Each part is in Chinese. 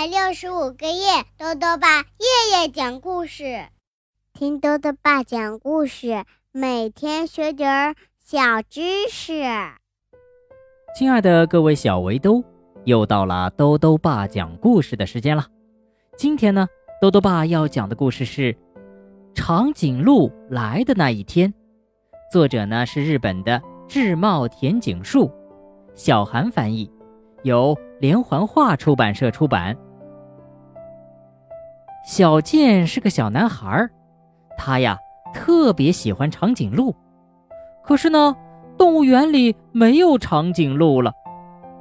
百六十五个夜，豆豆爸夜夜讲故事，听豆豆爸讲故事，每天学点儿小知识。亲爱的各位小围兜，又到了豆豆爸讲故事的时间了。今天呢，豆豆爸要讲的故事是《长颈鹿来的那一天》，作者呢是日本的志茂田景树，小韩翻译，由连环画出版社出版。小健是个小男孩，他呀特别喜欢长颈鹿，可是呢，动物园里没有长颈鹿了，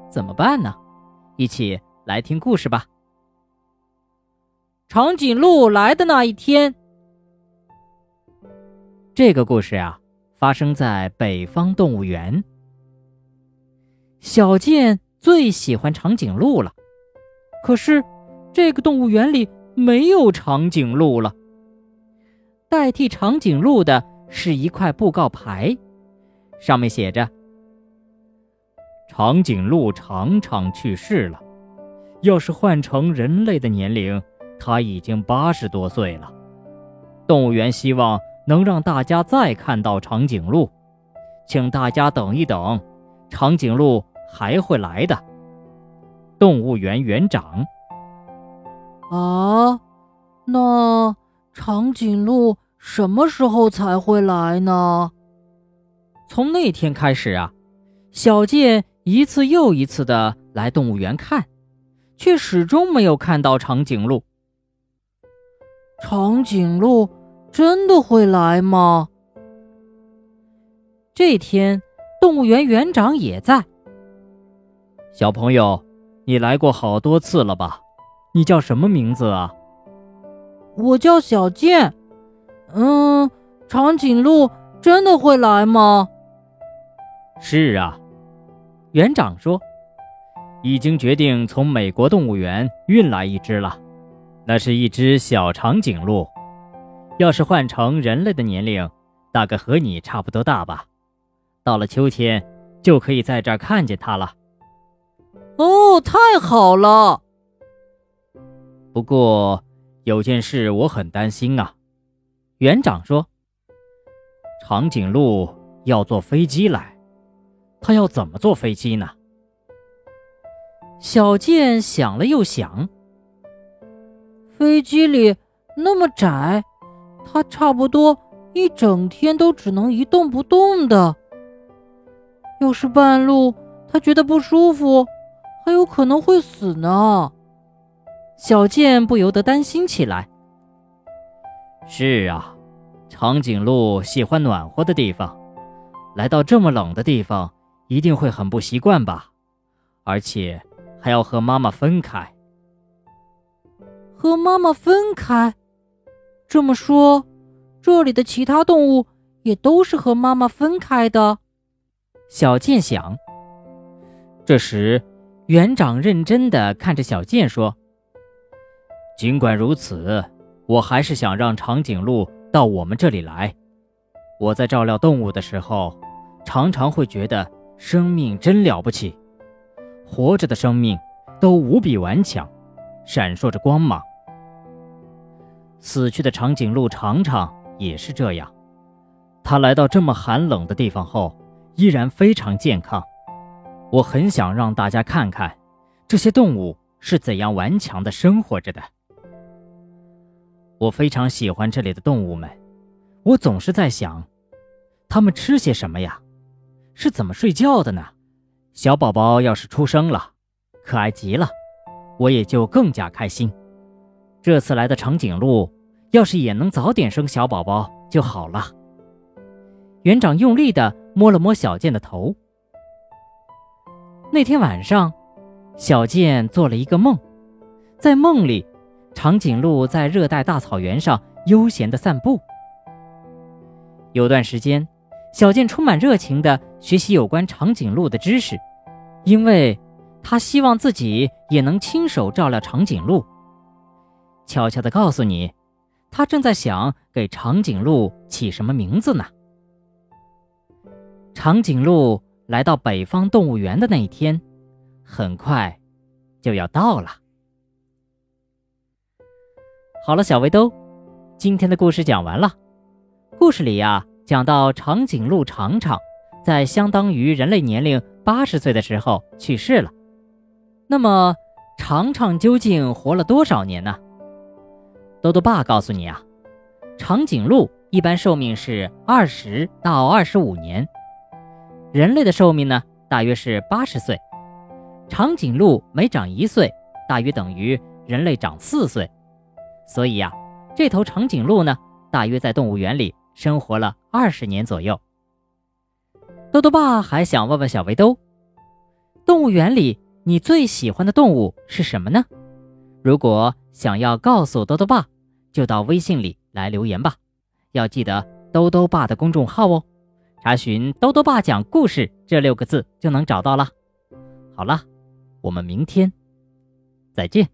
怎么办呢？一起来听故事吧。长颈鹿来的那一天，这个故事呀发生在北方动物园。小健最喜欢长颈鹿了，可是这个动物园里。没有长颈鹿了。代替长颈鹿的是一块布告牌，上面写着：“长颈鹿常常去世了。要是换成人类的年龄，它已经八十多岁了。动物园希望能让大家再看到长颈鹿，请大家等一等，长颈鹿还会来的。”动物园园长。啊，那长颈鹿什么时候才会来呢？从那天开始啊，小健一次又一次的来动物园看，却始终没有看到长颈鹿。长颈鹿真的会来吗？这天，动物园园长也在。小朋友，你来过好多次了吧？你叫什么名字啊？我叫小健。嗯，长颈鹿真的会来吗？是啊，园长说，已经决定从美国动物园运来一只了。那是一只小长颈鹿，要是换成人类的年龄，大概和你差不多大吧。到了秋天，就可以在这儿看见它了。哦，太好了！不过，有件事我很担心啊。园长说：“长颈鹿要坐飞机来，他要怎么坐飞机呢？”小健想了又想，飞机里那么窄，他差不多一整天都只能一动不动的。要是半路他觉得不舒服，还有可能会死呢。小健不由得担心起来。是啊，长颈鹿喜欢暖和的地方，来到这么冷的地方，一定会很不习惯吧？而且还要和妈妈分开。和妈妈分开？这么说，这里的其他动物也都是和妈妈分开的？小健想。这时，园长认真的看着小健说。尽管如此，我还是想让长颈鹿到我们这里来。我在照料动物的时候，常常会觉得生命真了不起，活着的生命都无比顽强，闪烁着光芒。死去的长颈鹿常常也是这样，它来到这么寒冷的地方后，依然非常健康。我很想让大家看看，这些动物是怎样顽强的生活着的。我非常喜欢这里的动物们，我总是在想，它们吃些什么呀？是怎么睡觉的呢？小宝宝要是出生了，可爱极了，我也就更加开心。这次来的长颈鹿，要是也能早点生小宝宝就好了。园长用力地摸了摸小健的头。那天晚上，小健做了一个梦，在梦里。长颈鹿在热带大草原上悠闲地散步。有段时间，小健充满热情地学习有关长颈鹿的知识，因为他希望自己也能亲手照料长颈鹿。悄悄地告诉你，他正在想给长颈鹿起什么名字呢？长颈鹿来到北方动物园的那一天，很快就要到了。好了，小围兜，今天的故事讲完了。故事里呀，讲到长颈鹿长长在相当于人类年龄八十岁的时候去世了。那么，长长究竟活了多少年呢？豆豆爸告诉你啊，长颈鹿一般寿命是二十到二十五年，人类的寿命呢大约是八十岁，长颈鹿每长一岁，大约等于人类长四岁，所以呀，这头长颈鹿呢，大约在动物园里。生活了二十年左右，豆豆爸还想问问小围兜：动物园里你最喜欢的动物是什么呢？如果想要告诉豆豆爸，就到微信里来留言吧，要记得兜兜爸的公众号哦，查询“兜兜爸讲故事”这六个字就能找到了。好了，我们明天再见。